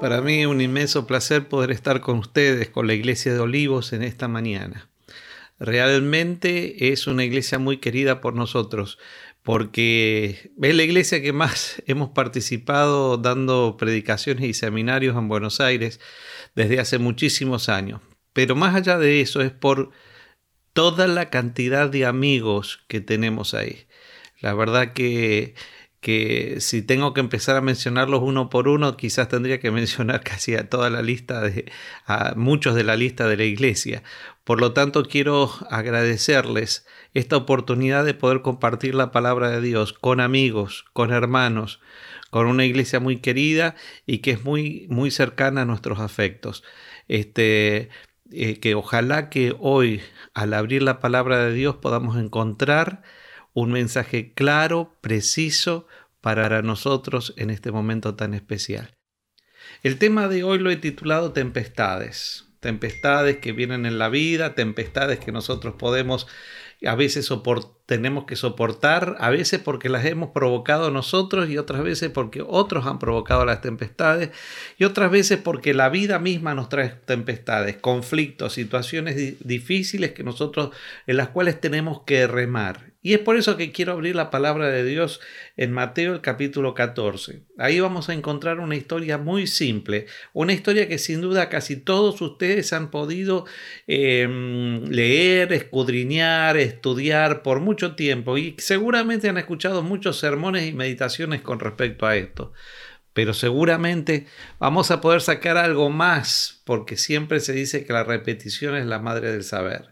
Para mí un inmenso placer poder estar con ustedes, con la Iglesia de Olivos en esta mañana. Realmente es una iglesia muy querida por nosotros, porque es la iglesia que más hemos participado dando predicaciones y seminarios en Buenos Aires desde hace muchísimos años. Pero más allá de eso es por toda la cantidad de amigos que tenemos ahí. La verdad que que si tengo que empezar a mencionarlos uno por uno, quizás tendría que mencionar casi a toda la lista de a muchos de la lista de la iglesia. Por lo tanto, quiero agradecerles esta oportunidad de poder compartir la palabra de Dios con amigos, con hermanos, con una iglesia muy querida y que es muy muy cercana a nuestros afectos. Este eh, que ojalá que hoy al abrir la palabra de Dios podamos encontrar un mensaje claro, preciso para nosotros en este momento tan especial. El tema de hoy lo he titulado Tempestades. Tempestades que vienen en la vida, tempestades que nosotros podemos a veces tenemos que soportar, a veces porque las hemos provocado nosotros y otras veces porque otros han provocado las tempestades y otras veces porque la vida misma nos trae tempestades, conflictos, situaciones difíciles que nosotros en las cuales tenemos que remar. Y es por eso que quiero abrir la palabra de Dios en Mateo el capítulo 14. Ahí vamos a encontrar una historia muy simple, una historia que sin duda casi todos ustedes han podido em, leer, escudriñar, estudiar por mucho tiempo y seguramente han escuchado muchos sermones y meditaciones con respecto a esto. Pero seguramente vamos a poder sacar algo más porque siempre se dice que la repetición es la madre del saber.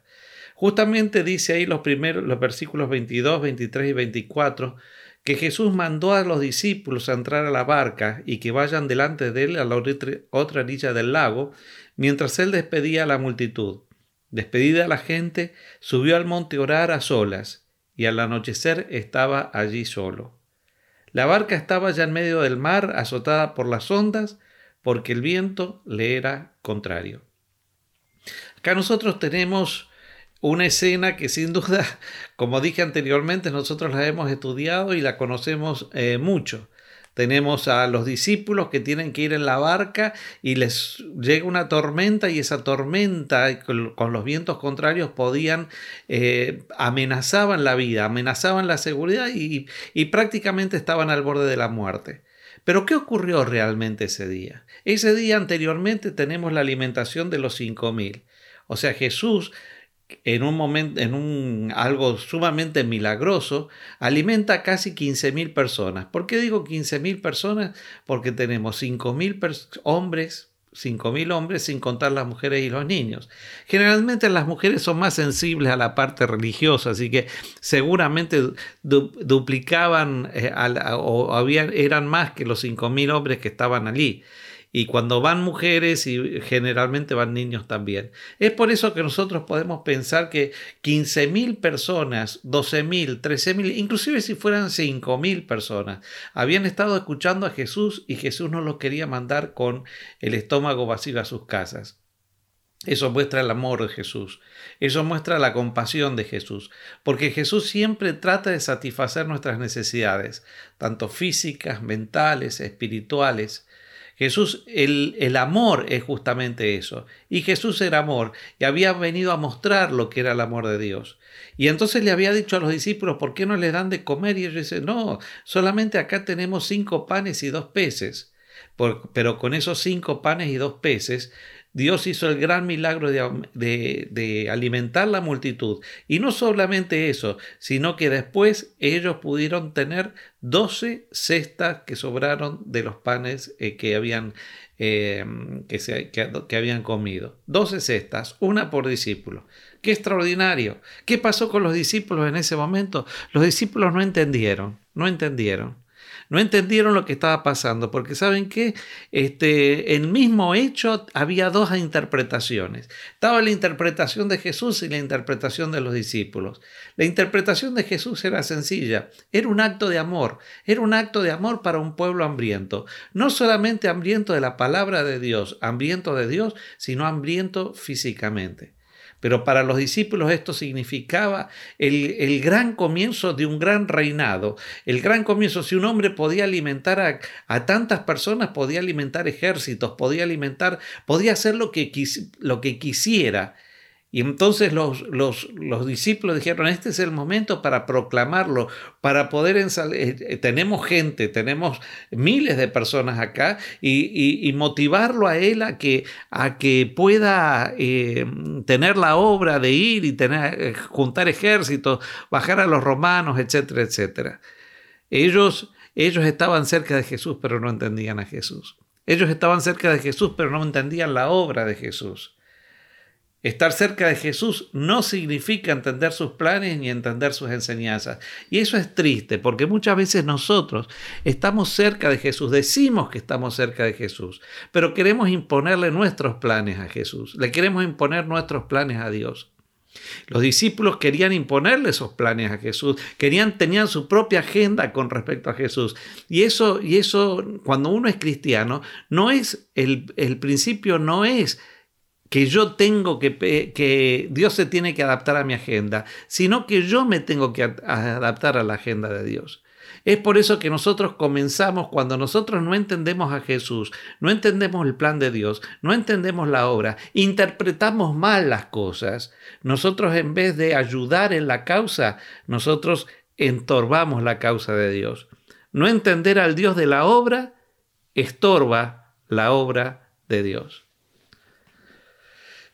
Justamente dice ahí los primeros, los versículos 22, 23 y 24, que Jesús mandó a los discípulos a entrar a la barca y que vayan delante de él a la otra orilla del lago, mientras él despedía a la multitud. Despedida la gente, subió al monte a orar a solas, y al anochecer estaba allí solo. La barca estaba ya en medio del mar, azotada por las ondas, porque el viento le era contrario. Acá nosotros tenemos una escena que sin duda, como dije anteriormente, nosotros la hemos estudiado y la conocemos eh, mucho. Tenemos a los discípulos que tienen que ir en la barca y les llega una tormenta y esa tormenta con, los vientos contrarios podían, eh, amenazaban la vida, amenazaban la seguridad y, y prácticamente estaban al borde de la muerte. Pero ¿qué ocurrió realmente ese día? Ese día anteriormente tenemos la alimentación de los cinco mil. O sea, Jesús en un momento, en un algo sumamente milagroso, alimenta a casi 15.000 personas. ¿Por qué digo 15.000 personas? Porque tenemos 5.000 hombres, 5.000 hombres sin contar las mujeres y los niños. Generalmente las mujeres son más sensibles a la parte religiosa, así que seguramente duplicaban eh, o habían, eran más que los 5.000 hombres que estaban allí. Y cuando van mujeres y generalmente van niños también. Es por eso que nosotros podemos pensar que 15.000 personas, 12.000, 13.000, inclusive si fueran 5.000 personas, habían estado escuchando a Jesús y Jesús no los quería mandar con el estómago vacío a sus casas. Eso muestra el amor de Jesús. Eso muestra la compasión de Jesús. Porque Jesús siempre trata de satisfacer nuestras necesidades, tanto físicas, mentales, espirituales. Jesús, el, el, amor es justamente eso. Y Jesús era amor y había venido a mostrar lo que era el amor de Dios. Y entonces le había dicho a los discípulos, ¿por qué no les dan de comer? Y ellos dicen, no, solamente acá tenemos cinco panes y dos peces. pero con esos cinco panes y dos peces Dios hizo el gran milagro de, alimentar la multitud. Y no solamente eso, sino que después ellos pudieron tener doce cestas que sobraron de los panes eh, que, habían, em, que, habían comido. Doce cestas, una por discípulo. Qué extraordinario. ¿Qué pasó con los discípulos en ese momento? Los discípulos no entendieron, no entendieron no entendieron lo que estaba pasando, porque saben que este, el mismo hecho había dos interpretaciones. Estaba la interpretación de Jesús y la interpretación de los discípulos. La interpretación de Jesús era sencilla, era un acto de amor, era un acto de amor para un pueblo hambriento, no solamente hambriento de la palabra de Dios, hambriento de Dios, sino hambriento físicamente. Pero para los discípulos esto significaba el, gran comienzo de un gran reinado. El gran comienzo, si un hombre podía alimentar a, a tantas personas, podía alimentar ejércitos, podía alimentar, podía hacer lo que, lo que quisiera. Y entonces los, los, los, discípulos dijeron, este es el momento para proclamarlo, para poder eh, eh, tenemos gente, tenemos miles de personas acá y, motivarlo a él a que, a que pueda eh, tener la obra de ir y tener, juntar ejércitos, bajar a los romanos, etcétera, etcétera. Ellos, ellos estaban cerca de Jesús, pero no entendían a Jesús. Ellos estaban cerca de Jesús, pero no entendían la obra de Jesús. Estar cerca de Jesús no significa entender sus planes ni entender sus enseñanzas. Y eso es triste porque muchas veces nosotros estamos cerca de Jesús, decimos que estamos cerca de Jesús, pero queremos imponerle nuestros planes a Jesús, le queremos imponer nuestros planes a Dios. Los discípulos querían imponerle esos planes a Jesús, querían, tenían su propia agenda con respecto a Jesús. Y eso, y eso cuando uno es cristiano, no es, el, el principio no es que yo tengo que, que Dios se tiene que adaptar a mi agenda, sino que yo me tengo que adaptar a la agenda de Dios. Es por eso que nosotros comenzamos cuando nosotros no entendemos a Jesús, no entendemos el plan de Dios, no entendemos la obra, interpretamos mal las cosas. Nosotros en vez de ayudar en la causa, nosotros entorbamos la causa de Dios. No entender al Dios de la obra estorba la obra de Dios.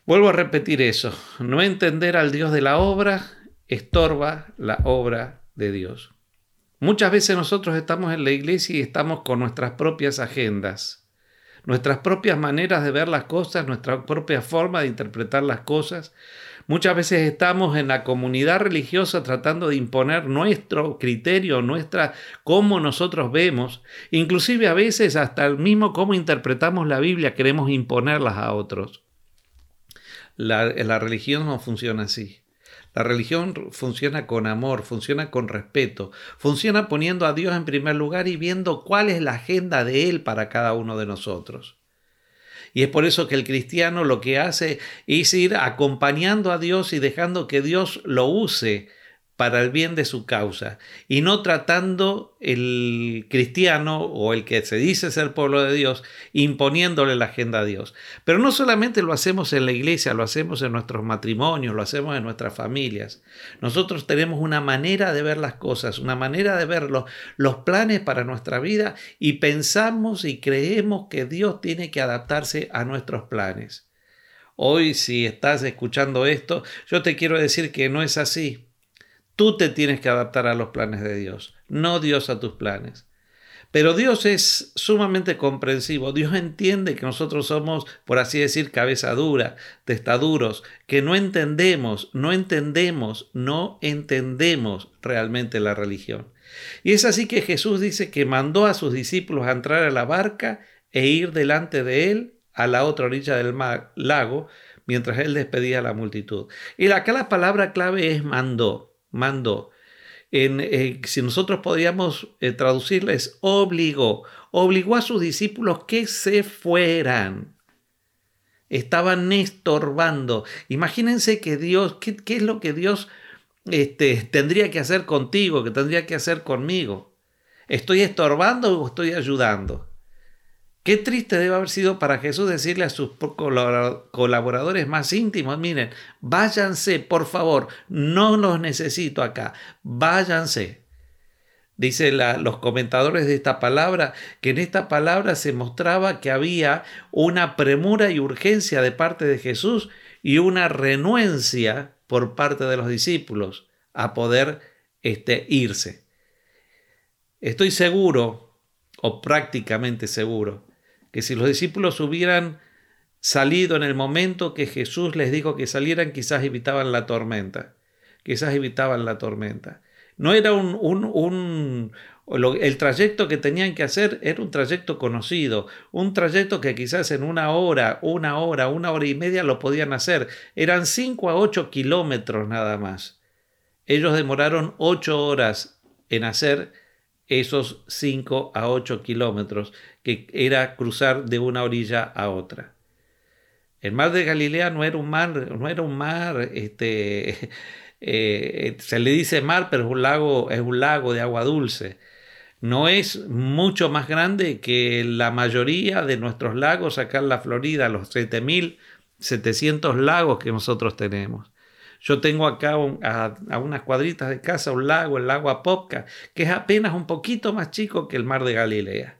Vuelvo a repetir eso, no entender al Dios de la obra estorba la obra de Dios. Muchas veces nosotros estamos en la iglesia y estamos con nuestras propias agendas, nuestras propias maneras de ver las cosas, nuestra propia forma de interpretar las cosas. Muchas veces estamos en la comunidad religiosa tratando de imponer nuestro criterio, nuestra cómo nosotros vemos, inclusive a veces hasta el mismo cómo interpretamos la Biblia queremos imponerlas a otros. La, religión no funciona así. La religión funciona con amor, funciona con respeto, funciona poniendo a Dios en primer lugar y viendo cuál es la agenda de Él para cada uno de nosotros. Y es por eso que el cristiano lo que hace es ir acompañando a Dios y dejando que Dios lo use para el bien de su causa y no tratando el cristiano o el que se dice ser pueblo de Dios imponiéndole la agenda a Dios. Pero no solamente lo hacemos en la iglesia, lo hacemos en nuestros matrimonios, lo hacemos en nuestras familias. Nosotros tenemos una manera de ver las cosas, una manera de ver los, los planes para nuestra vida y pensamos y creemos que Dios tiene que adaptarse a nuestros planes. Hoy si estás escuchando esto, yo te quiero decir que no es así. Tú te tienes que adaptar a los planes de Dios, no Dios a tus planes. Pero Dios es sumamente comprensivo. Dios entiende que nosotros somos, por así decir, cabeza dura, testaduros, que no entendemos, no entendemos, no entendemos realmente la religión. Y es así que Jesús dice que mandó a sus discípulos a entrar a la barca e ir delante de él a la otra orilla del lago, mientras él despedía a la multitud. Y acá la palabra clave es mandó mandó. En, eh, si nosotros podríamos eh, traducirles, obligó, obligó a sus discípulos que se fueran. Estaban estorbando. Imagínense que Dios, ¿qué, es lo que Dios este, tendría que hacer contigo, que tendría que hacer conmigo? ¿Estoy estorbando o estoy ayudando? Qué triste debe haber sido para Jesús decirle a sus colaboradores más íntimos, miren, váyanse, por favor, no los necesito acá, váyanse. Dice los comentadores de esta palabra que en esta palabra se mostraba que había una premura y urgencia de parte de Jesús y una renuencia por parte de los discípulos a poder este, irse. Estoy seguro, o prácticamente seguro, que si los discípulos hubieran salido en el momento que Jesús les dijo que salieran, quizás evitaban la tormenta, quizás evitaban la tormenta. No era un, un, el trayecto que tenían que hacer era un trayecto conocido, un trayecto que quizás en una hora, una hora, una hora y media lo podían hacer. Eran cinco a ocho kilómetros nada más. Ellos demoraron ocho horas en hacer esos 5 a 8 kilómetros, que era cruzar de una orilla a otra. El mar de Galilea no era un mar, no era un mar, este, eh, se le dice mar, pero es un lago, es un lago de agua dulce. No es mucho más grande que la mayoría de nuestros lagos acá en la Florida, los 7.700 lagos que nosotros tenemos. Yo tengo acá a, unas cuadritas de casa un lago, el lago Apopka, que es apenas un poquito más chico que el mar de Galilea.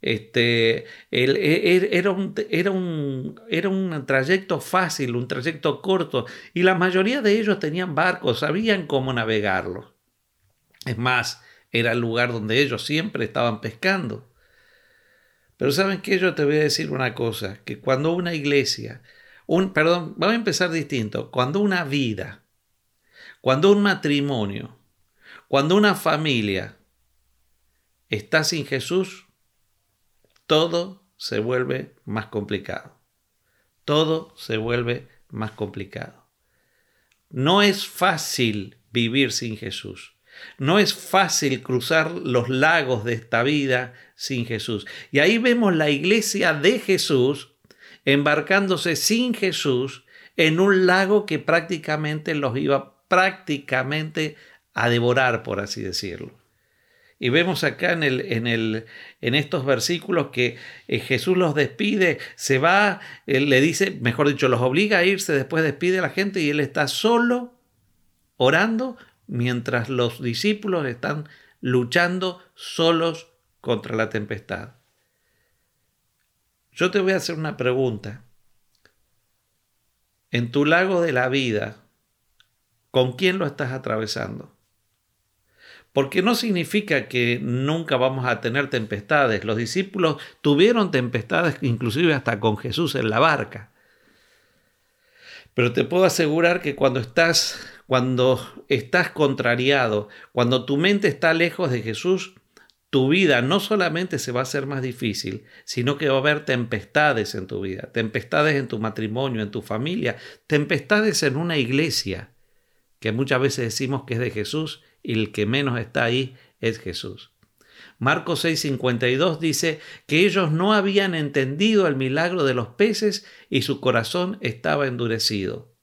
Este, e, e, era, un, era, un, era un trayecto fácil, un trayecto corto, y la mayoría de ellos tenían barcos, sabían cómo navegarlo. Es más, era el lugar donde ellos siempre estaban pescando. Pero ¿saben qué? Yo te voy a decir una cosa, que cuando una iglesia, un, perdón, vamos a empezar distinto, cuando una vida, cuando un matrimonio, cuando una familia está sin Jesús, todo se vuelve más complicado. Todo se vuelve más complicado. No es fácil vivir sin Jesús. No es fácil cruzar los lagos de esta vida sin Jesús. Y ahí vemos la iglesia de Jesús embarcándose sin Jesús en un lago que prácticamente los iba prácticamente a devorar, por así decirlo. Y vemos acá en, el, en, el, en estos versículos que eh, Jesús los despide, se va, él le dice, mejor dicho, los obliga a irse, después despide a la gente y él está solo orando mientras los discípulos están luchando solos contra la tempestad. Yo te voy a hacer una pregunta. En tu lago de la vida, ¿con quién lo estás atravesando? porque no significa que nunca vamos a tener tempestades. Los discípulos tuvieron tempestades inclusive hasta con Jesús en la barca. Pero te puedo asegurar que cuando estás cuando estás contrariado, cuando tu mente está lejos de Jesús, tu vida no solamente se va a hacer más difícil, sino que va a haber tempestades en tu vida, tempestades en tu matrimonio, en tu familia, tempestades en una iglesia, que muchas veces decimos que es de Jesús y el que menos está ahí es Jesús. Marcos 6:52 dice que ellos no habían entendido el milagro de los peces y su corazón estaba endurecido.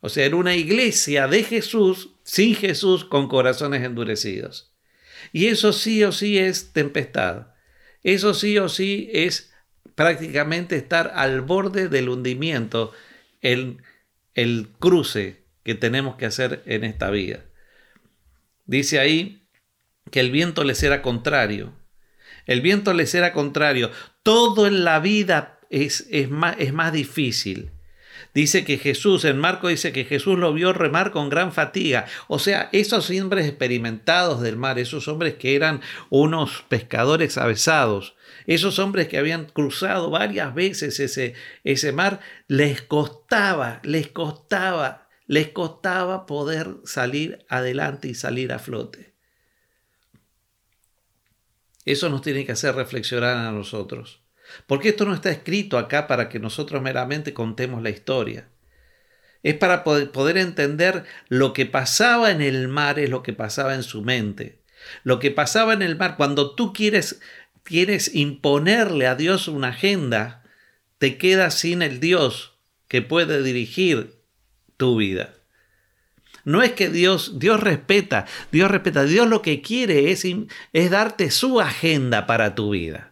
O sea, era una iglesia de Jesús, sin Jesús, con corazones endurecidos. Y eso sí o sí es tempestad. Eso sí o sí es prácticamente estar al borde del hundimiento, el, el cruce que tenemos que hacer en esta vida. Dice ahí que el viento les era contrario. El viento les era contrario. Todo en la vida es, es, más, es más difícil. Dice que Jesús, en Marco dice que Jesús lo vio remar con gran fatiga. O sea, esos hombres experimentados del mar, esos hombres que eran unos pescadores avesados, esos hombres que habían cruzado varias veces ese, ese mar, les costaba, les costaba les costaba poder salir adelante y salir a flote. Eso nos tiene que hacer reflexionar a nosotros. Porque esto no está escrito acá para que nosotros meramente contemos la historia. Es para poder, entender lo que pasaba en el mar, es lo que pasaba en su mente. Lo que pasaba en el mar, cuando tú quieres, quieres imponerle a Dios una agenda, te quedas sin el Dios que puede dirigir tu vida. No es que Dios, Dios respeta, Dios respeta, Dios lo que quiere es, es darte su agenda para tu vida.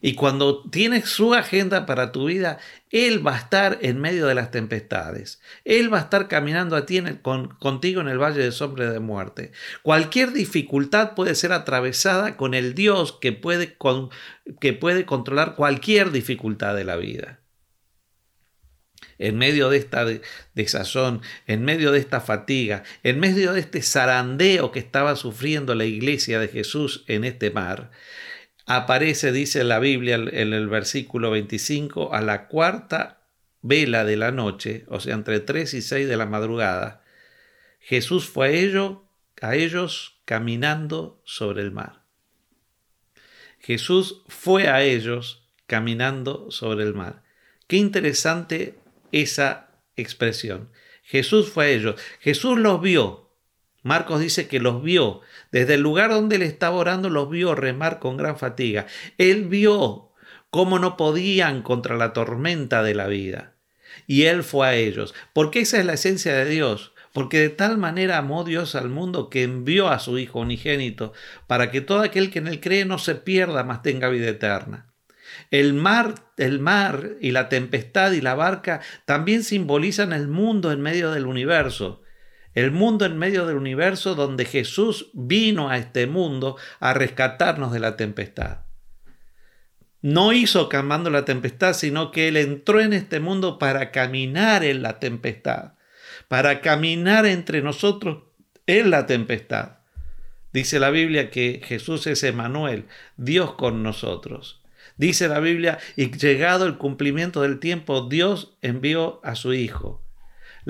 Y cuando tienes su agenda para tu vida, Él va a estar en medio de las tempestades. Él va a estar caminando a ti contigo en el valle de sombra de muerte. Cualquier dificultad puede ser atravesada con el Dios que puede, que puede controlar cualquier dificultad de la vida en medio de esta desazón, en medio de esta fatiga, en medio de este zarandeo que estaba sufriendo la iglesia de Jesús en este mar, aparece, dice la Biblia en el versículo 25, a la cuarta vela de la noche, o sea, entre 3 y 6 de la madrugada, Jesús fue a ellos, a ellos caminando sobre el mar. Jesús fue a ellos caminando sobre el mar. Qué interesante esa expresión. Jesús fue a ellos. Jesús los vio. Marcos dice que los vio. Desde el lugar donde él estaba orando, los vio remar con gran fatiga. Él vio cómo no podían contra la tormenta de la vida. Y Él fue a ellos, porque esa es la esencia de Dios. Porque de tal manera amó Dios al mundo que envió a su Hijo unigénito, para que todo aquel que en él cree no se pierda, mas tenga vida eterna. El mar, el mar y la tempestad y la barca también simbolizan el mundo en medio del universo. El mundo en medio del universo donde Jesús vino a este mundo a rescatarnos de la tempestad. No hizo calmando la tempestad, sino que Él entró en este mundo para caminar en la tempestad para caminar entre nosotros en la tempestad. Dice la Biblia que Jesús es Emanuel, Dios con nosotros. Dice la Biblia, y llegado el cumplimiento del tiempo, Dios envió a su Hijo.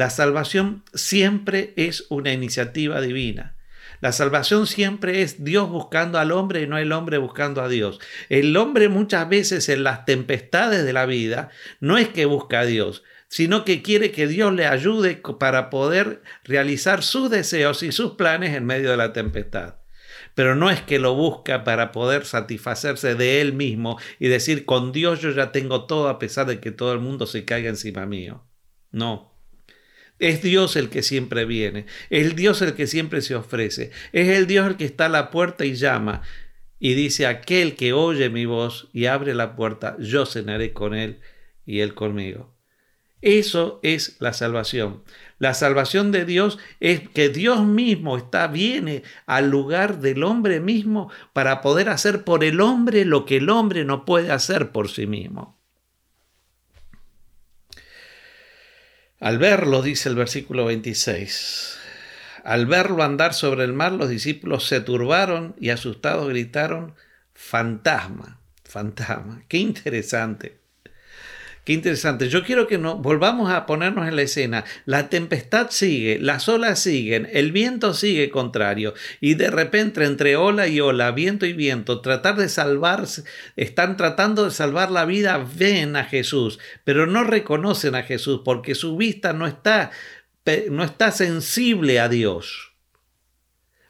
La salvación siempre es una iniciativa divina. La salvación siempre es Dios buscando al hombre y no el hombre buscando a Dios. El hombre muchas veces en las tempestades de la vida no es que busca a Dios, sino que quiere que Dios le ayude para poder realizar sus deseos y sus planes en medio de la tempestad. Pero no es que lo busca para poder satisfacerse de él mismo y decir, con Dios yo ya tengo todo a pesar de que todo el mundo se caiga encima mío. No. Es Dios el que siempre viene, es el Dios el que siempre se ofrece, es el Dios el que está a la puerta y llama y dice, aquel que oye mi voz y abre la puerta, yo cenaré con él y él conmigo. Eso es la salvación. La salvación de Dios es que Dios mismo está viene al lugar del hombre mismo para poder hacer por el hombre lo que el hombre no puede hacer por sí mismo. Al verlo, dice el versículo 26, al verlo andar sobre el mar, los discípulos se turbaron y asustados gritaron, fantasma, fantasma. Qué interesante. Qué interesante. Yo quiero que nos volvamos a ponernos en la escena. La tempestad sigue, las olas siguen, el viento sigue contrario y de repente entre ola y ola, viento y viento, tratar de salvarse, están tratando de salvar la vida, ven a Jesús, pero no reconocen a Jesús porque su vista no está no está sensible a Dios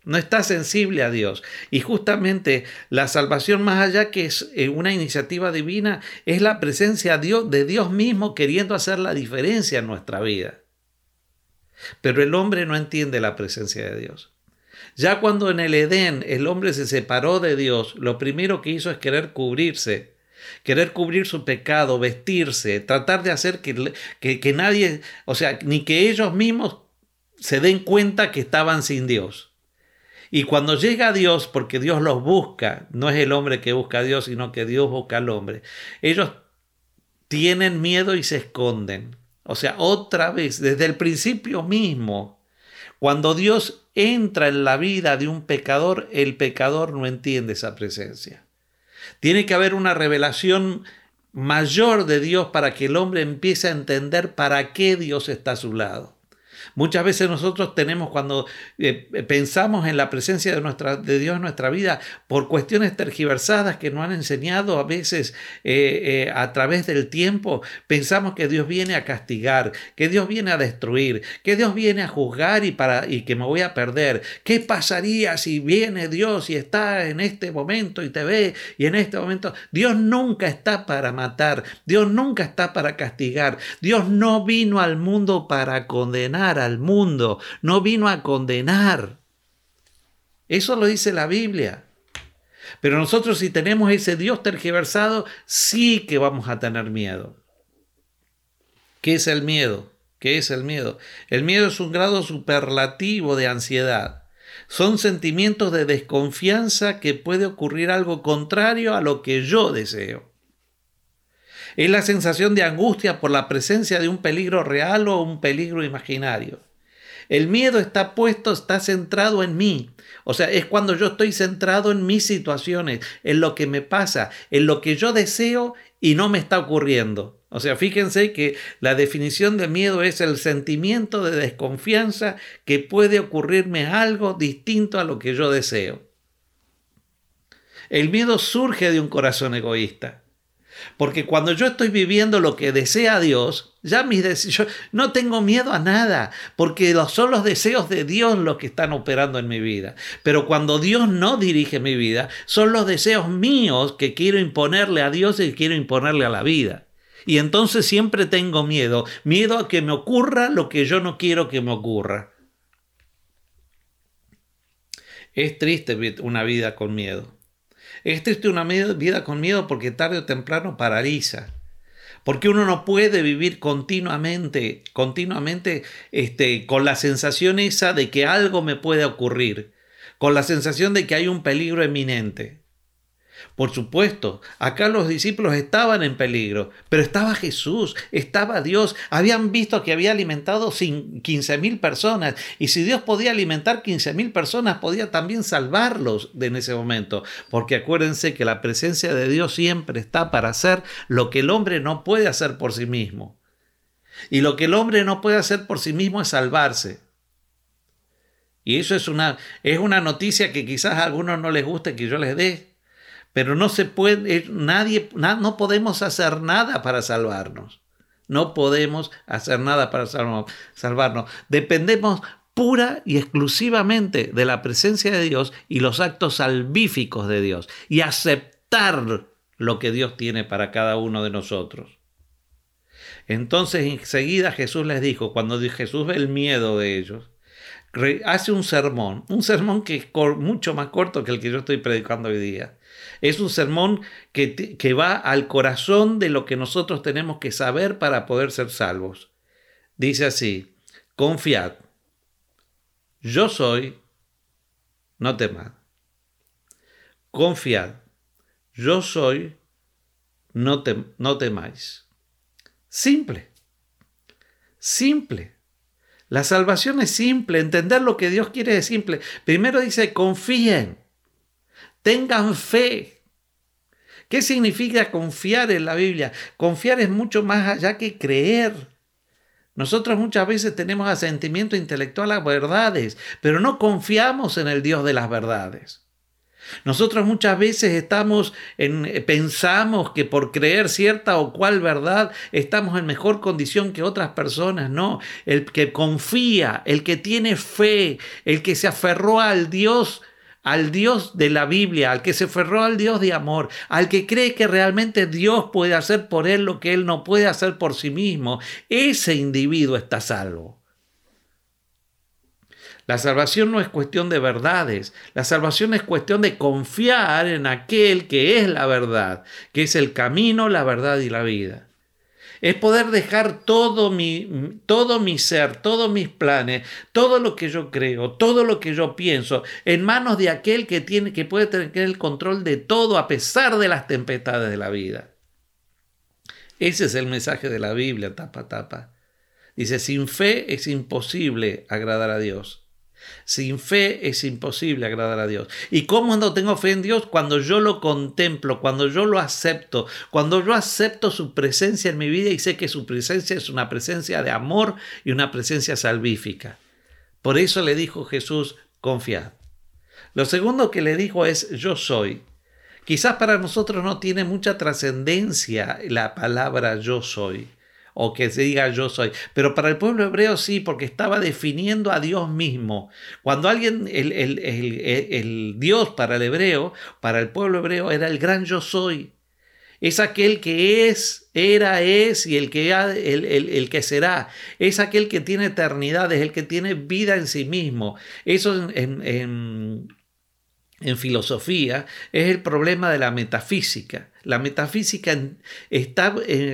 no está sensible a Dios. Y justamente la salvación más allá que es eh, una iniciativa divina, es la presencia de Dios mismo queriendo hacer la diferencia en nuestra vida. Pero el hombre no entiende la presencia de Dios. Ya cuando en el Edén el hombre se separó de Dios, lo primero que hizo es querer cubrirse, querer cubrir su pecado, vestirse, tratar de hacer que, que, que nadie, o sea, ni que ellos mismos se den cuenta que estaban sin Dios. Y cuando llega a Dios, porque Dios los busca, no es el hombre que busca a Dios, sino que Dios busca al hombre, ellos tienen miedo y se esconden. O sea, otra vez, desde el principio mismo, cuando Dios entra en la vida de un pecador, el pecador no entiende esa presencia. Tiene que haber una revelación mayor de Dios para que el hombre empiece a entender para qué Dios está a su lado. Muchas veces nosotros tenemos, cuando eh, pensamos en la presencia de, nuestra, de Dios en nuestra vida, por cuestiones tergiversadas que nos han enseñado a veces eh, eh, a través del tiempo, pensamos que Dios viene a castigar, que Dios viene a destruir, que Dios viene a juzgar y, para, y que me voy a perder. ¿Qué pasaría si viene Dios y está en este momento y te ve y en este momento? Dios nunca está para matar, Dios nunca está para castigar, Dios no vino al mundo para condenar al mundo, no vino a condenar. Eso lo dice la Biblia. Pero nosotros si tenemos ese Dios tergiversado, sí que vamos a tener miedo. ¿Qué es el miedo? ¿Qué es el miedo? El miedo es un grado superlativo de ansiedad. Son sentimientos de desconfianza que puede ocurrir algo contrario a lo que yo deseo. Es la sensación de angustia por la presencia de un peligro real o un peligro imaginario. El miedo está puesto, está centrado en mí. O sea, es cuando yo estoy centrado en mis situaciones, en lo que me pasa, en lo que yo deseo y no me está ocurriendo. O sea, fíjense que la definición de miedo es el sentimiento de desconfianza que puede ocurrirme algo distinto a lo que yo deseo. El miedo surge de un corazón egoísta. Porque cuando yo estoy viviendo lo que desea Dios, ya mis yo no tengo miedo a nada, porque son los deseos de Dios los que están operando en mi vida. Pero cuando Dios no dirige mi vida, son los deseos míos que quiero imponerle a Dios y quiero imponerle a la vida. Y entonces siempre tengo miedo, miedo a que me ocurra lo que yo no quiero que me ocurra. Es triste una vida con miedo. Es triste una vida con miedo porque tarde o temprano paraliza. Porque uno no puede vivir continuamente, continuamente este, con la sensación esa de que algo me puede ocurrir, con la sensación de que hay un peligro eminente. Por supuesto, acá los discípulos estaban en peligro, pero estaba Jesús, estaba Dios, habían visto que había alimentado 15 mil personas y si Dios podía alimentar 15 mil personas, podía también salvarlos en ese momento, porque acuérdense que la presencia de Dios siempre está para hacer lo que el hombre no puede hacer por sí mismo. Y lo que el hombre no puede hacer por sí mismo es salvarse. Y eso es una, es una noticia que quizás a algunos no les guste que yo les dé, pero no se puede, nadie, no podemos hacer nada para salvarnos. No podemos hacer nada para salvarnos. Dependemos pura y exclusivamente de la presencia de Dios y los actos salvíficos de Dios y aceptar lo que Dios tiene para cada uno de nosotros. Entonces enseguida Jesús les dijo, cuando Jesús ve el miedo de ellos, hace un sermón, un sermón que es mucho más corto que el que yo estoy predicando hoy día. Es un sermón que, que va al corazón de lo que nosotros tenemos que saber para poder ser salvos. Dice así, confiad, yo soy, no temad. Confiad, yo soy, no, no temáis. Simple, simple. La salvación es simple, entender lo que Dios quiere es simple. Primero dice, confíen. Tengan fe. ¿Qué significa confiar en la Biblia? Confiar es mucho más allá que creer. Nosotros muchas veces tenemos asentimiento intelectual a verdades, pero no confiamos en el Dios de las verdades. Nosotros muchas veces estamos en, pensamos que por creer cierta o cual verdad estamos en mejor condición que otras personas. No, el que confía, el que tiene fe, el que se aferró al Dios al Dios de la Biblia, al que se aferró al Dios de amor, al que cree que realmente Dios puede hacer por él lo que él no puede hacer por sí mismo, ese individuo está salvo. La salvación no es cuestión de verdades, la salvación es cuestión de confiar en aquel que es la verdad, que es el camino, la verdad y la vida es poder dejar todo mi, todo mi ser, todos mis planes, todo lo que yo creo, todo lo que yo pienso, en manos de aquel que, tiene, que puede tener el control de todo a pesar de las tempestades de la vida. Ese es el mensaje de la Biblia, tapa, tapa. Dice, sin fe es imposible agradar a Dios. Sin fe es imposible agradar a Dios. ¿Y cómo no tengo fe en Dios? Cuando yo lo contemplo, cuando yo lo acepto, cuando yo acepto su presencia en mi vida y sé que su presencia es una presencia de amor y una presencia salvífica. Por eso le dijo Jesús, confiad. Lo segundo que le dijo es, yo soy. Quizás para nosotros no tiene mucha trascendencia la palabra yo soy o que se diga yo soy. Pero para el pueblo hebreo sí, porque estaba definiendo a Dios mismo. Cuando alguien, el, el, Dios para el hebreo, para el pueblo hebreo, era el gran yo soy. Es aquel que es, era, es y el que, el, el, que será. Es aquel que tiene eternidad, es el que tiene vida en sí mismo. Eso en, en filosofía es el problema de la metafísica. La metafísica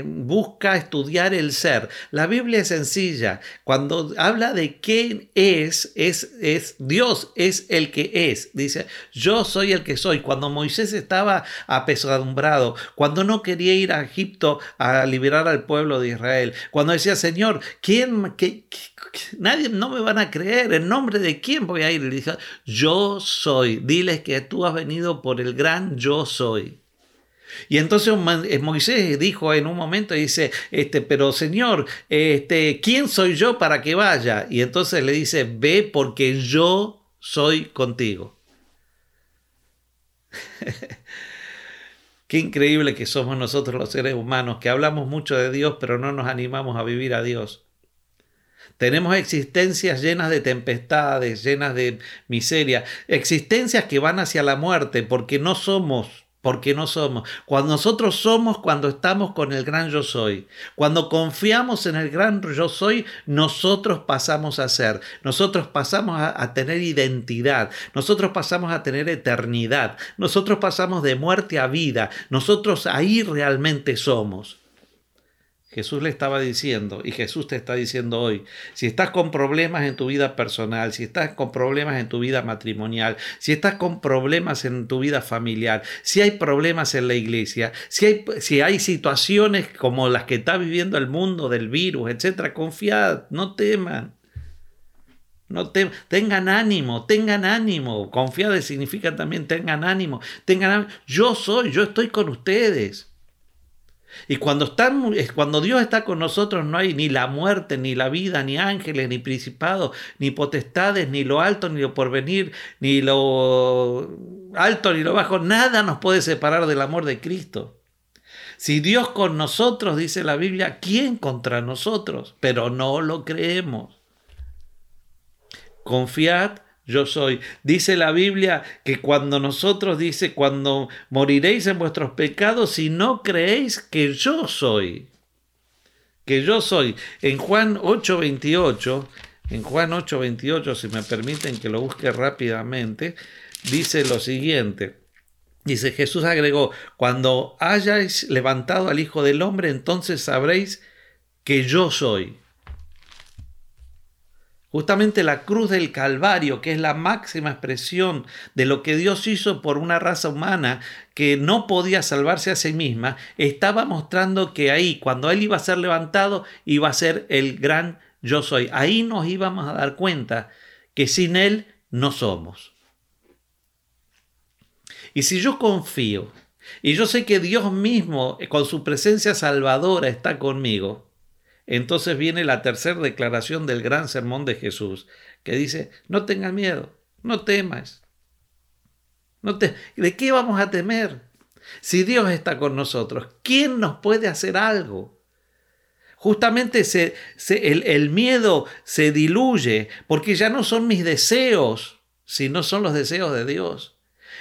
busca estudiar el ser. La Biblia es sencilla. Cuando habla de quién es, es, es Dios es el que es. Dice, yo soy el que soy. Cuando Moisés estaba apesadumbrado, cuando no quería ir a Egipto a liberar al pueblo de Israel, cuando decía, Señor, ¿quién, nadie no me van a creer, ¿en nombre de quién voy a ir? Le dice, yo soy. Diles que tú has venido por el gran yo soy. Y entonces eh, Moisés dijo en un momento, dice, este, pero Señor, este, ¿quién soy yo para que vaya? Y entonces le dice, ve porque yo soy contigo. Qué increíble que somos nosotros los seres humanos, que hablamos mucho de Dios, pero no nos animamos a vivir a Dios. Tenemos existencias llenas de tempestades, llenas de miseria, existencias que van hacia la muerte porque no somos porque no somos. Cuando nosotros somos, cuando estamos con el gran yo soy. Cuando confiamos en el gran yo soy, nosotros pasamos a ser. Nosotros pasamos a, tener identidad. Nosotros pasamos a tener eternidad. Nosotros pasamos de muerte a vida. Nosotros ahí realmente somos. Jesús le estaba diciendo, y Jesús te está diciendo hoy, si estás con problemas en tu vida personal, si estás con problemas en tu vida matrimonial, si estás con problemas en tu vida familiar, si hay problemas en la iglesia, si hay, si hay situaciones como las que está viviendo el mundo del virus, etc., confiad, no teman. No te, tengan ánimo, tengan ánimo. Confiad significa también tengan ánimo. Tengan ánimo. Yo soy, yo estoy con ustedes. Y cuando, están, cuando Dios está con nosotros no hay ni la muerte, ni la vida, ni ángeles, ni principados, ni potestades, ni lo alto, ni lo porvenir, ni lo alto, ni lo bajo. Nada nos puede separar del amor de Cristo. Si Dios con nosotros, dice la Biblia, ¿quién contra nosotros? Pero no lo creemos. Confiad yo soy. Dice la Biblia que cuando nosotros dice, cuando moriréis en vuestros pecados, si no creéis que yo soy, que yo soy. En Juan 8:28, en Juan 8:28, si me permiten que lo busque rápidamente, dice lo siguiente. Dice Jesús agregó, cuando hayáis levantado al Hijo del Hombre, entonces sabréis que yo soy. Justamente la cruz del Calvario, que es la máxima expresión de lo que Dios hizo por una raza humana que no podía salvarse a sí misma, estaba mostrando que ahí, cuando Él iba a ser levantado, iba a ser el gran yo soy. Ahí nos íbamos a dar cuenta que sin Él no somos. Y si yo confío, y yo sé que Dios mismo, con su presencia salvadora, está conmigo, entonces viene la tercera declaración del gran sermón de Jesús, que dice, no tengas miedo, no temas. No te, ¿De qué vamos a temer? Si Dios está con nosotros, ¿quién nos puede hacer algo? Justamente se, el, el miedo se diluye porque ya no son mis deseos, sino son los deseos de Dios.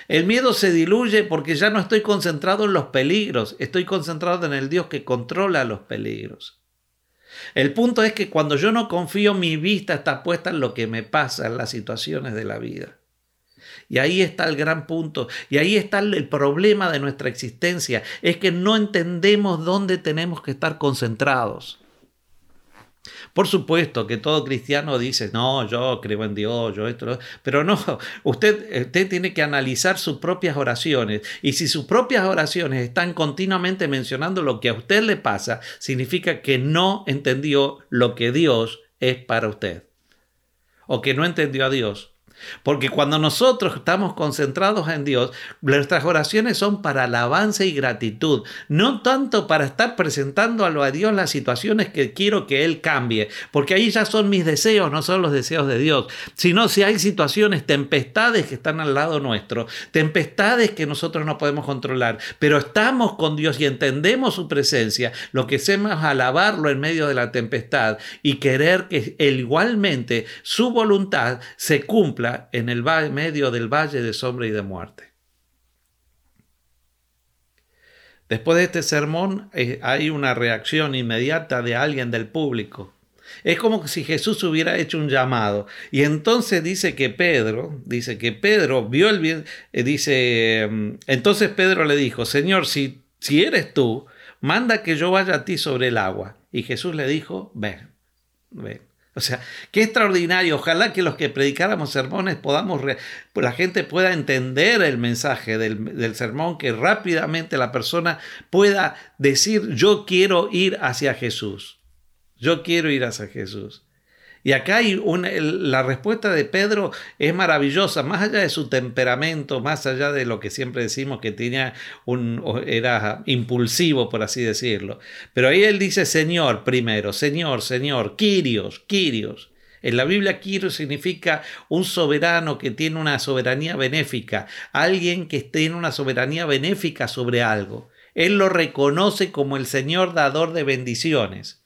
El miedo se diluye porque ya no estoy concentrado en los peligros, estoy concentrado en el Dios que controla los peligros. El punto es que cuando yo no confío, mi vista está puesta en lo que me pasa, en las situaciones de la vida. Y ahí está el gran punto. Y ahí está el problema de nuestra existencia. Es que no entendemos dónde tenemos que estar concentrados. Por supuesto que todo cristiano dice, no, yo creo en Dios, yo esto, pero no, usted, usted tiene que analizar sus propias oraciones y si sus propias oraciones están continuamente mencionando lo que a usted le pasa, significa que no entendió lo que Dios es para usted o que no entendió a Dios. Porque cuando nosotros estamos concentrados en Dios, nuestras oraciones son para alabanza y gratitud, no tanto para estar presentando a Dios las situaciones que quiero que Él cambie, porque ahí ya son mis deseos, no son los deseos de Dios, sino si hay situaciones, tempestades que están al lado nuestro, tempestades que nosotros no podemos controlar, pero estamos con Dios y entendemos su presencia, lo que hacemos es alabarlo en medio de la tempestad y querer que igualmente su voluntad se cumpla en el medio del valle de sombra y de muerte. Después de este sermón eh, hay una reacción inmediata de alguien del público. Es como si Jesús hubiera hecho un llamado. Y entonces dice que Pedro, dice que Pedro vio el bien, eh, dice, mm, entonces Pedro le dijo, Señor, si, si eres tú, manda que yo vaya a ti sobre el agua. Y Jesús le dijo, ven, ven. O sea, qué extraordinario. Ojalá que los que predicáramos sermones podamos, la gente pueda entender el mensaje del, del, sermón, que rápidamente la persona pueda decir, yo quiero ir hacia Jesús. Yo quiero ir hacia Jesús. Y acá hay una, la respuesta de Pedro es maravillosa, más allá de su temperamento, más allá de lo que siempre decimos que tenía un, era impulsivo, por así decirlo. Pero ahí él dice Señor primero, Señor, Señor, Quirios, Quirios. En la Biblia Kyrios significa un soberano que tiene una soberanía benéfica, alguien que tiene una soberanía benéfica sobre algo. Él lo reconoce como el Señor dador de bendiciones.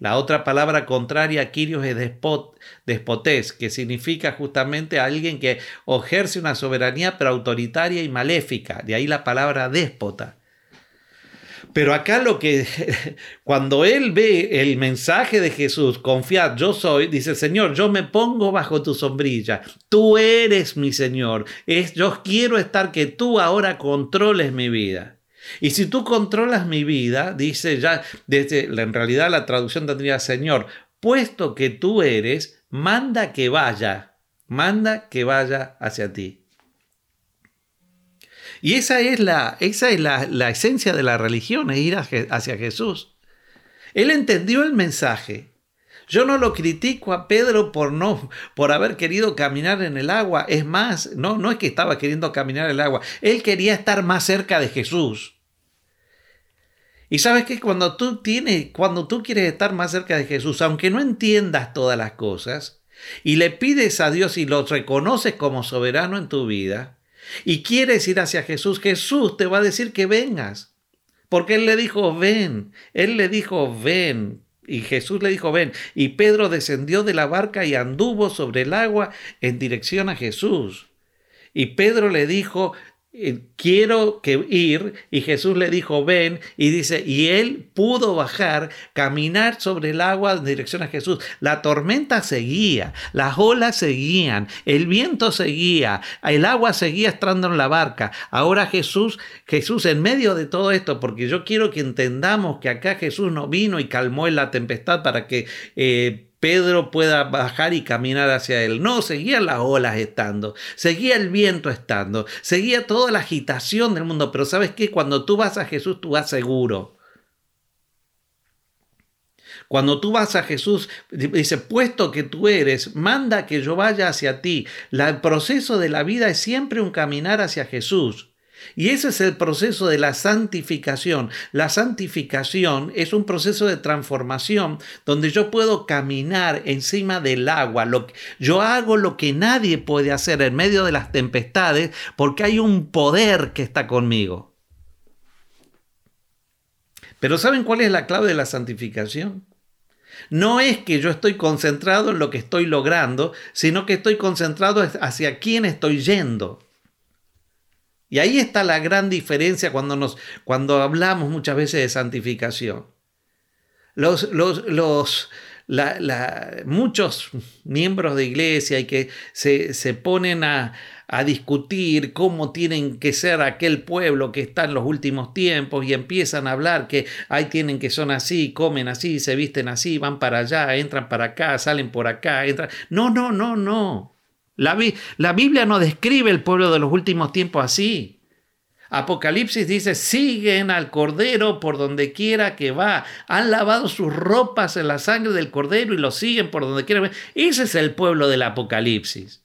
La otra palabra contraria a Kyrios es despot, despotés, que significa justamente alguien que ejerce una soberanía pero autoritaria y maléfica. De ahí la palabra déspota. Pero acá lo que, cuando él ve el mensaje de Jesús, confiad, yo soy, dice, Señor, yo me pongo bajo tu sombrilla, tú eres mi Señor, es, yo quiero estar que tú ahora controles mi vida. Y si tú controlas mi vida, dice ya, desde, en realidad la traducción tendría, Señor, puesto que tú eres, manda que vaya, manda que vaya hacia ti. Y esa es la, esa es la, la esencia de la religión, es ir hacia Jesús. Él entendió el mensaje. Yo no lo critico a Pedro por no por haber querido caminar en el agua. Es más, no, no es que estaba queriendo caminar en el agua. Él quería estar más cerca de Jesús. Y sabes que cuando tú tienes, cuando tú quieres estar más cerca de Jesús, aunque no entiendas todas las cosas, y le pides a Dios y lo reconoces como soberano en tu vida, y quieres ir hacia Jesús, Jesús te va a decir que vengas. Porque Él le dijo, ven. Él le dijo, ven. Y Jesús le dijo, ven. Y Pedro descendió de la barca y anduvo sobre el agua en dirección a Jesús. Y Pedro le dijo, quiero que ir. Y Jesús le dijo ven y dice y él pudo bajar caminar sobre el agua en dirección a Jesús. La tormenta seguía las olas seguían el viento seguía el agua seguía estando en la barca. Ahora Jesús Jesús en medio de todo esto porque yo quiero que entendamos que acá Jesús no vino y calmó en la tempestad para que eh, Pedro pueda bajar y caminar hacia él. No, seguía las olas estando, seguía el viento estando, seguía toda la agitación del mundo. Pero sabes qué, cuando tú vas a Jesús, tú vas seguro. Cuando tú vas a Jesús, dice, puesto que tú eres, manda que yo vaya hacia ti. el proceso de la vida es siempre un caminar hacia Jesús. Y ese es el proceso de la santificación. La santificación es un proceso de transformación donde yo puedo caminar encima del agua. yo hago lo que nadie puede hacer en medio de las tempestades porque hay un poder que está conmigo. Pero ¿saben cuál es la clave de la santificación? No es que yo estoy concentrado en lo que estoy logrando, sino que estoy concentrado hacia quién estoy yendo. Y ahí está la gran diferencia cuando, nos, cuando hablamos muchas veces de santificación. Los, los, los muchos miembros de iglesia y que se, se ponen a, a, discutir cómo tienen que ser aquel pueblo que está en los últimos tiempos y empiezan a hablar que ahí tienen que son así, comen así, se visten así, van para allá, entran para acá, salen por acá, entran. No, no, no, no. La, Biblia no describe el pueblo de los últimos tiempos así. Apocalipsis dice, siguen al Cordero por donde quiera que va. Han lavado sus ropas en la sangre del Cordero y lo siguen por donde quiera. Ese es el pueblo del Apocalipsis.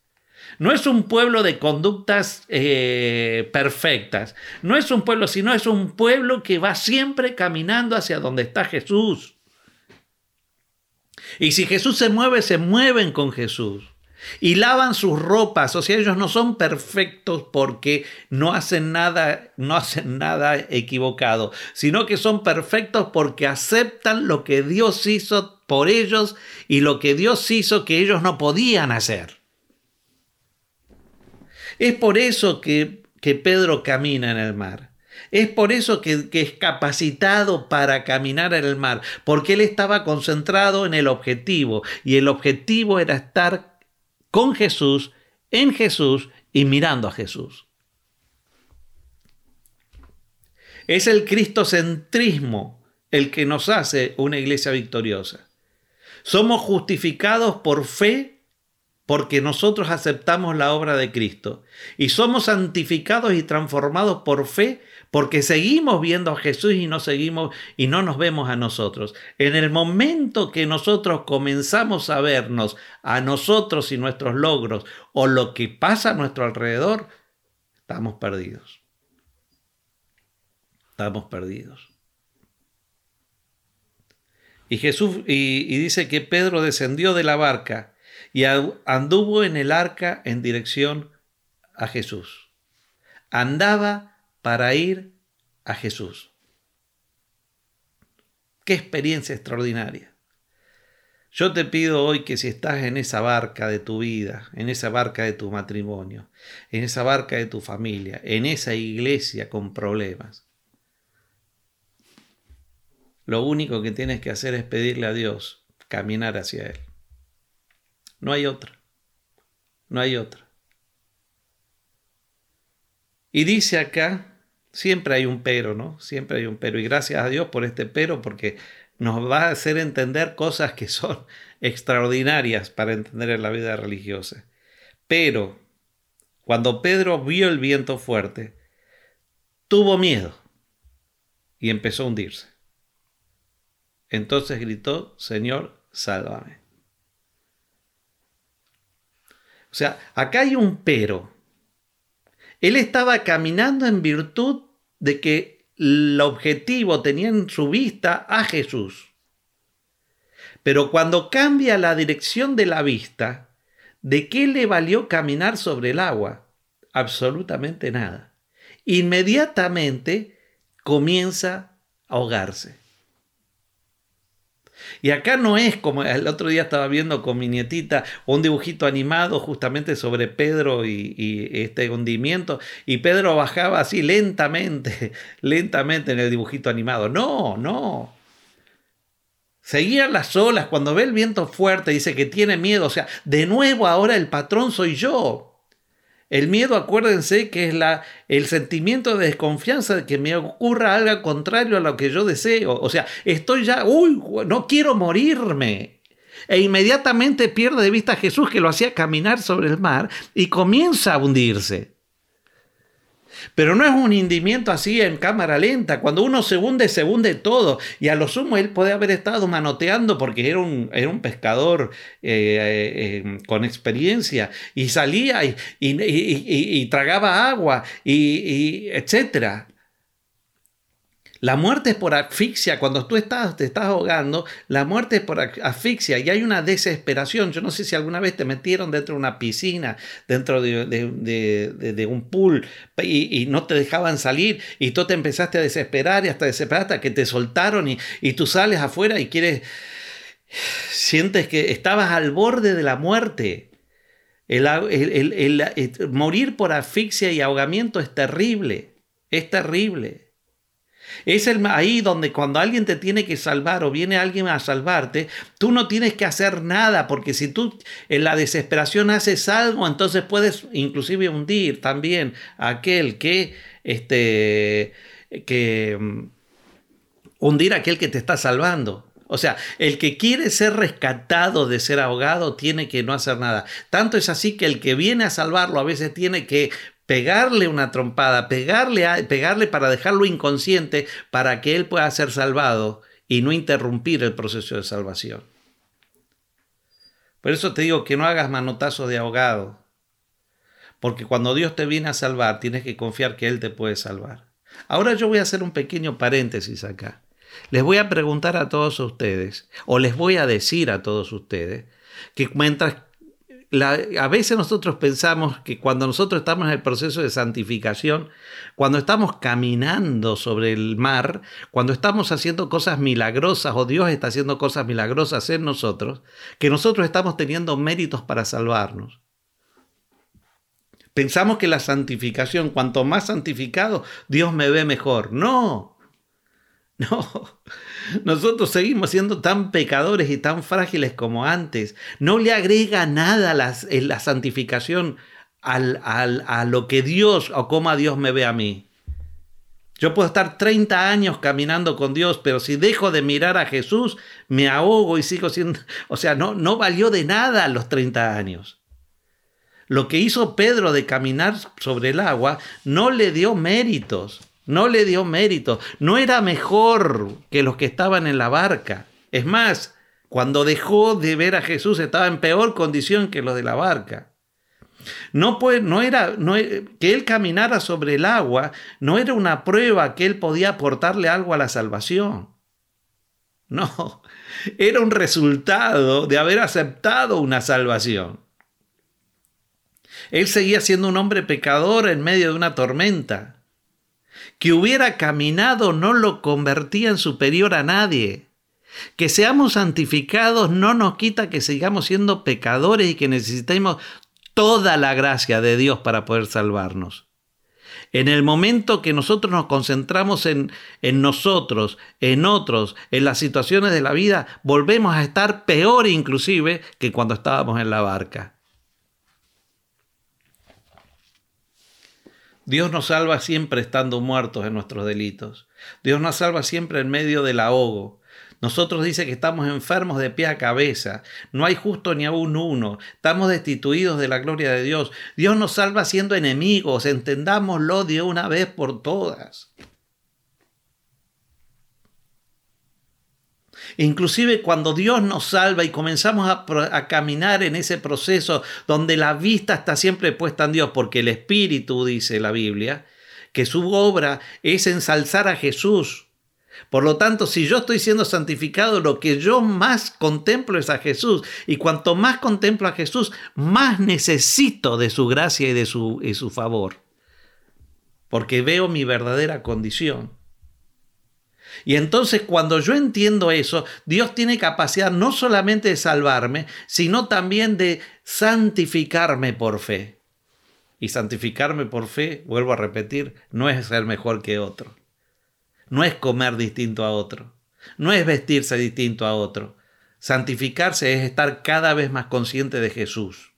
No es un pueblo de conductas eh, perfectas. No es un pueblo, sino es un pueblo que va siempre caminando hacia donde está Jesús. Y si Jesús se mueve, se mueven con Jesús y lavan sus ropas, o sea, ellos no son perfectos porque no hacen nada, no hacen nada equivocado, sino que son perfectos porque aceptan lo que Dios hizo por ellos y lo que Dios hizo que ellos no podían hacer. Es por eso que, que Pedro camina en el mar. Es por eso que, que, es capacitado para caminar en el mar, porque él estaba concentrado en el objetivo y el objetivo era estar con Jesús, en Jesús y mirando a Jesús. Es el cristocentrismo el que nos hace una iglesia victoriosa. Somos justificados por fe porque nosotros aceptamos la obra de Cristo. Y somos santificados y transformados por fe porque seguimos viendo a Jesús y no seguimos y no nos vemos a nosotros. En el momento que nosotros comenzamos a vernos a nosotros y nuestros logros o lo que pasa a nuestro alrededor, estamos perdidos. Estamos perdidos. Y Jesús y, y dice que Pedro descendió de la barca y anduvo en el arca en dirección a Jesús. Andaba para ir a Jesús. Qué experiencia extraordinaria. Yo te pido hoy que si estás en esa barca de tu vida, en esa barca de tu matrimonio, en esa barca de tu familia, en esa iglesia con problemas, lo único que tienes que hacer es pedirle a Dios caminar hacia Él. No hay otra. No hay otra. Y dice acá, siempre hay un pero, ¿no? Siempre hay un pero. Y gracias a Dios por este pero, porque nos va a hacer entender cosas que son extraordinarias para entender en la vida religiosa. Pero cuando Pedro vio el viento fuerte, tuvo miedo y empezó a hundirse. Entonces gritó, Señor, sálvame. O sea, acá hay un pero. Él estaba caminando en virtud de que el objetivo tenía en su vista a Jesús. Pero cuando cambia la dirección de la vista, ¿de qué le valió caminar sobre el agua? Absolutamente nada. Inmediatamente comienza a ahogarse. Y acá no es como el otro día estaba viendo con mi nietita un dibujito animado justamente sobre Pedro y, este hundimiento, y Pedro bajaba así lentamente, lentamente en el dibujito animado. No, no. Seguían las olas, cuando ve el viento fuerte dice que tiene miedo, o sea, de nuevo ahora el patrón soy yo. El miedo, acuérdense que es la, el sentimiento de desconfianza de que me ocurra algo contrario a lo que yo deseo. O sea, estoy ya, uy, no quiero morirme. E inmediatamente pierde de vista a Jesús que lo hacía caminar sobre el mar y comienza a hundirse. Pero no es un hundimiento así en cámara lenta. Cuando uno se hunde, se hunde todo. Y a lo sumo él puede haber estado manoteando porque era un, era un pescador eh, eh, con experiencia y salía y, y tragaba agua y, etcétera. La muerte es por asfixia. Cuando tú estás, te estás ahogando, la muerte es por asfixia y hay una desesperación. Yo no sé si alguna vez te metieron dentro de una piscina, dentro de, un pool y, no te dejaban salir y tú te empezaste a desesperar y hasta desesperar hasta que te soltaron y, tú sales afuera y quieres, sientes que estabas al borde de la muerte. el morir por asfixia y ahogamiento es terrible, es terrible. Es el, ahí donde cuando alguien te tiene que salvar o viene alguien a salvarte, tú no tienes que hacer nada, porque si tú en la desesperación haces algo, entonces puedes inclusive hundir también a aquel que, este, que, mm, hundir a aquel que te está salvando. O sea, el que quiere ser rescatado de ser ahogado tiene que no hacer nada. Tanto es así que el que viene a salvarlo a veces tiene que pegarle una trompada, pegarle, pegarle para dejarlo inconsciente para que él pueda ser salvado y no interrumpir el proceso de salvación. Por eso te digo que no hagas manotazo de ahogado, porque cuando Dios te viene a salvar, tienes que confiar que Él te puede salvar. Ahora yo voy a hacer un pequeño paréntesis acá. Les voy a preguntar a todos ustedes, o les voy a decir a todos ustedes, que mientras a veces nosotros pensamos que cuando nosotros estamos en el proceso de santificación, cuando estamos caminando sobre el mar, cuando estamos haciendo cosas milagrosas o Dios está haciendo cosas milagrosas en nosotros, que nosotros estamos teniendo méritos para salvarnos. Pensamos que la santificación, cuanto más santificado, Dios me ve mejor. No, No, nosotros seguimos siendo tan pecadores y tan frágiles como antes. No le agrega nada la, la santificación al, a lo que Dios o como Dios me ve a mí. Yo puedo estar 30 años caminando con Dios, pero si dejo de mirar a Jesús, me ahogo y sigo siendo... O sea, no, no valió de nada los 30 años. Lo que hizo Pedro de caminar sobre el agua no le dio méritos. No le dio mérito. No era mejor que los que estaban en la barca. Es más, cuando dejó de ver a Jesús estaba en peor condición que los de la barca. No, no era que él caminara sobre el agua, no era una prueba que él podía aportarle algo a la salvación. No, era un resultado de haber aceptado una salvación. Él seguía siendo un hombre pecador en medio de una tormenta. Que hubiera caminado no lo convertía en superior a nadie. Que seamos santificados no nos quita que sigamos siendo pecadores y que necesitemos toda la gracia de Dios para poder salvarnos. En el momento que nosotros nos concentramos en, en, nosotros, en otros, en las situaciones de la vida, volvemos a estar peor inclusive que cuando estábamos en la barca. Dios nos salva siempre estando muertos en nuestros delitos. Dios nos salva siempre en medio del ahogo. Nosotros dice que estamos enfermos de pie a cabeza. No hay justo ni aún uno. Estamos destituidos de la gloria de Dios. Dios nos salva siendo enemigos. Entendámoslo de una vez por todas. Inclusive cuando Dios nos salva y comenzamos a, caminar en ese proceso donde la vista está siempre puesta en Dios, porque el Espíritu, dice la Biblia, que su obra es ensalzar a Jesús. Por lo tanto, si yo estoy siendo santificado, lo que yo más contemplo es a Jesús. Y cuanto más contemplo a Jesús, más necesito de su gracia y de su, y su favor. Porque veo mi verdadera condición. Y entonces cuando yo entiendo eso, Dios tiene capacidad no solamente de salvarme, sino también de santificarme por fe. Y santificarme por fe, vuelvo a repetir, no es ser mejor que otro. No es comer distinto a otro. No es vestirse distinto a otro. Santificarse es estar cada vez más consciente de Jesús.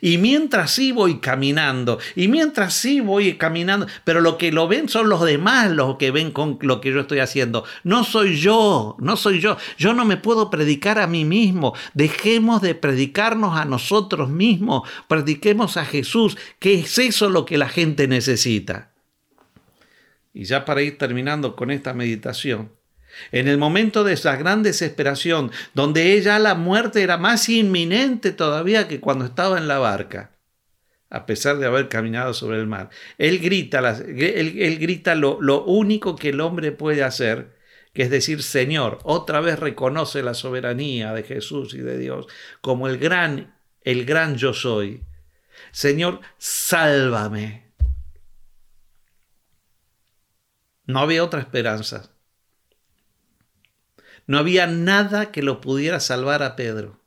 Y mientras sí voy caminando, y mientras sí voy caminando, pero lo que lo ven son los demás los que ven con lo que yo estoy haciendo. No soy yo, no soy yo. Yo no me puedo predicar a mí mismo. Dejemos de predicarnos a nosotros mismos. Prediquemos a Jesús, que es eso lo que la gente necesita. Y ya para ir terminando con esta meditación, en el momento de esa gran desesperación, donde ella la muerte era más inminente todavía que cuando estaba en la barca, a pesar de haber caminado sobre el mar, él grita, él, grita lo, lo único que el hombre puede hacer, que es decir, Señor, otra vez reconoce la soberanía de Jesús y de Dios como el gran, el gran yo soy. Señor, sálvame. No había otra esperanza. No había nada que lo pudiera salvar a Pedro.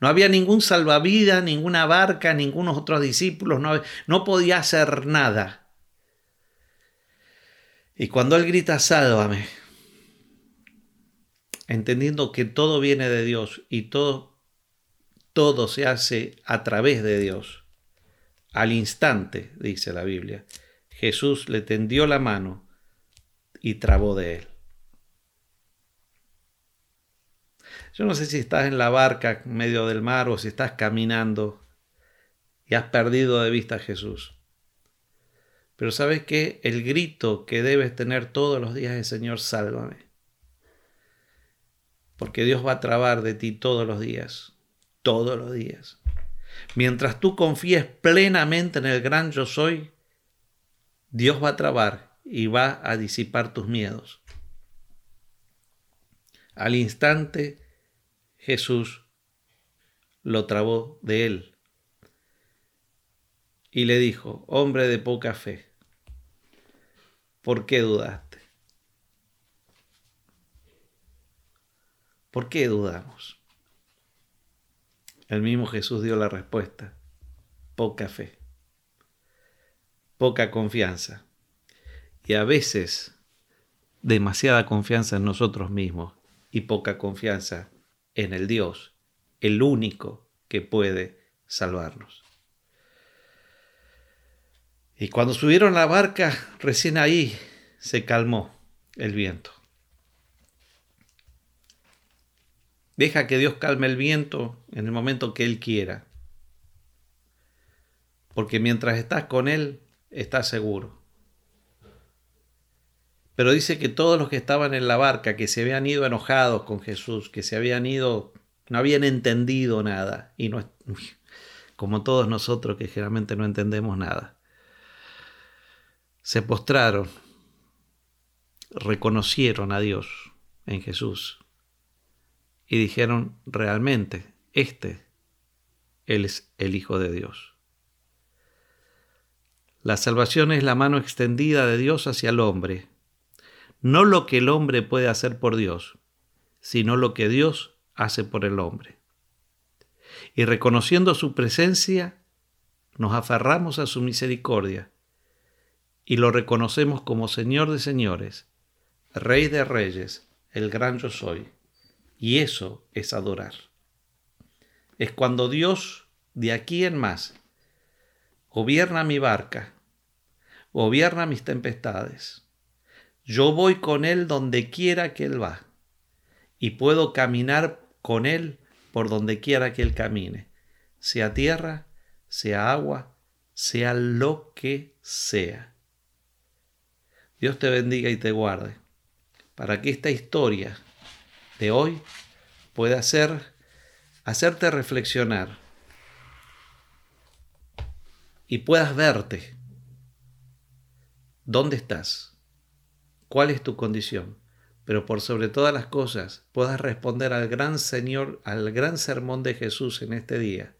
No había ningún salvavidas, ninguna barca, ningunos otros discípulos, no, no podía hacer nada. Y cuando él grita, sálvame, entendiendo que todo viene de Dios y todo, todo se hace a través de Dios, al instante, dice la Biblia, Jesús le tendió la mano y trabó de él. Yo no sé si estás en la barca en medio del mar o si estás caminando y has perdido de vista a Jesús. Pero sabes que el grito que debes tener todos los días es Señor, sálvame. Porque Dios va a trabar de ti todos los días, todos los días. Mientras tú confíes plenamente en el gran yo soy, Dios va a trabar y va a disipar tus miedos. Al instante Jesús lo trabó de él y le dijo, hombre de poca fe, ¿por qué dudaste? ¿Por qué dudamos? El mismo Jesús dio la respuesta, poca fe, poca confianza y a veces demasiada confianza en nosotros mismos y poca confianza en el Dios, el único que puede salvarnos. Y cuando subieron a la barca, recién ahí se calmó el viento. Deja que Dios calme el viento en el momento que Él quiera. Porque mientras estás con Él, estás seguro. Pero dice que todos los que estaban en la barca, que se habían ido enojados con Jesús, que se habían ido, no habían entendido nada, y no, como todos nosotros que generalmente no entendemos nada, se postraron, reconocieron a Dios en Jesús y dijeron, realmente, este, Él es el Hijo de Dios. La salvación es la mano extendida de Dios hacia el hombre, no lo que el hombre puede hacer por Dios, sino lo que Dios hace por el hombre. Y reconociendo su presencia, nos aferramos a su misericordia y lo reconocemos como Señor de señores, Rey de reyes, el gran yo soy. Y eso es adorar. Es cuando Dios, de aquí en más, gobierna mi barca, gobierna mis tempestades. Yo voy con Él donde quiera que Él va y puedo caminar con Él por donde quiera que Él camine, sea tierra, sea agua, sea lo que sea. Dios te bendiga y te guarde, para que esta historia de hoy pueda hacer, hacerte reflexionar y puedas verte dónde estás, cuál es tu condición pero por sobre todas las cosas puedas responder al gran Señor, al gran sermón de Jesús en este día,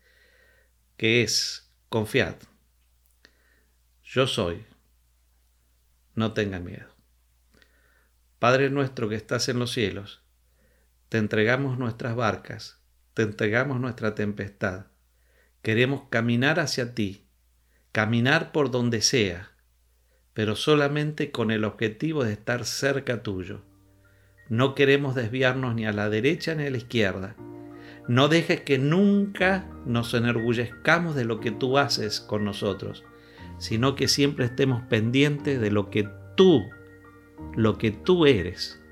que es, confiad, yo soy, no tengan miedo. Padre nuestro que estás en los cielos, te entregamos nuestras barcas, te entregamos nuestra tempestad. Queremos caminar hacia ti, caminar por donde sea, pero solamente con el objetivo de estar cerca tuyo no queremos desviarnos ni a la derecha ni a la izquierda. No dejes que nunca nos enorgullezcamos de lo que tú haces con nosotros, sino que siempre estemos pendientes de lo que tú, lo que tú eres,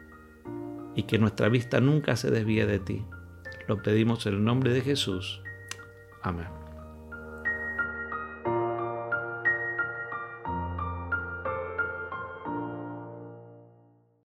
y que nuestra vista nunca se desvíe de ti. Lo pedimos en el nombre de Jesús. Amén.